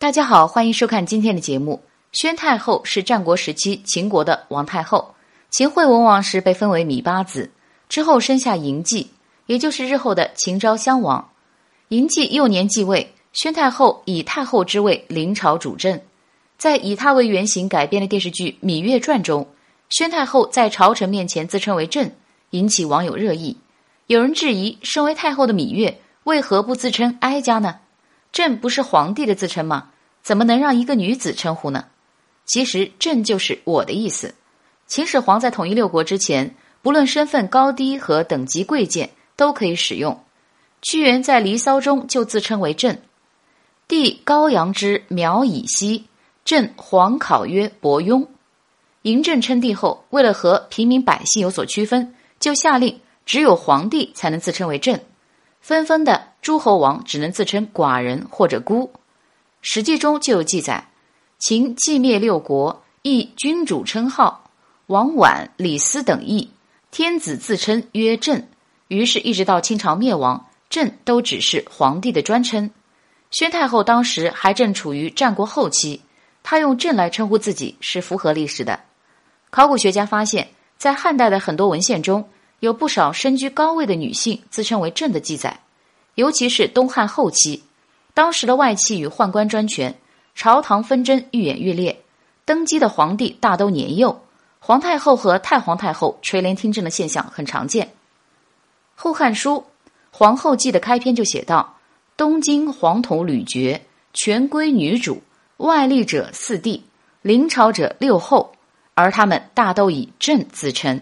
大家好，欢迎收看今天的节目。宣太后是战国时期秦国的王太后，秦惠文王时被封为芈八子，之后生下嬴稷，也就是日后的秦昭襄王。嬴稷幼年继位，宣太后以太后之位临朝主政。在以她为原型改编的电视剧《芈月传》中，宣太后在朝臣面前自称为朕，引起网友热议。有人质疑，身为太后的芈月为何不自称哀家呢？朕不是皇帝的自称吗？怎么能让一个女子称呼呢？其实“朕”就是我的意思。秦始皇在统一六国之前，不论身份高低和等级贵贱，都可以使用。屈原在《离骚》中就自称为“朕”。帝高阳之苗以西，朕皇考曰伯庸。嬴政称帝后，为了和平民百姓有所区分，就下令只有皇帝才能自称为“朕”。纷纷的诸侯王只能自称寡人或者孤，《史记》中就有记载：秦既灭六国，亦君主称号，王绾、李斯等邑，天子自称曰朕。于是，一直到清朝灭亡，朕都只是皇帝的专称。宣太后当时还正处于战国后期，她用朕来称呼自己是符合历史的。考古学家发现，在汉代的很多文献中。有不少身居高位的女性自称为“朕”的记载，尤其是东汉后期，当时的外戚与宦官专权，朝堂纷争愈演愈烈，登基的皇帝大都年幼，皇太后和太皇太后垂帘听政的现象很常见。《后汉书·皇后记》的开篇就写道：“东京皇统屡绝，权归女主，外立者四帝，临朝者六后，而他们大都以‘朕’自称。”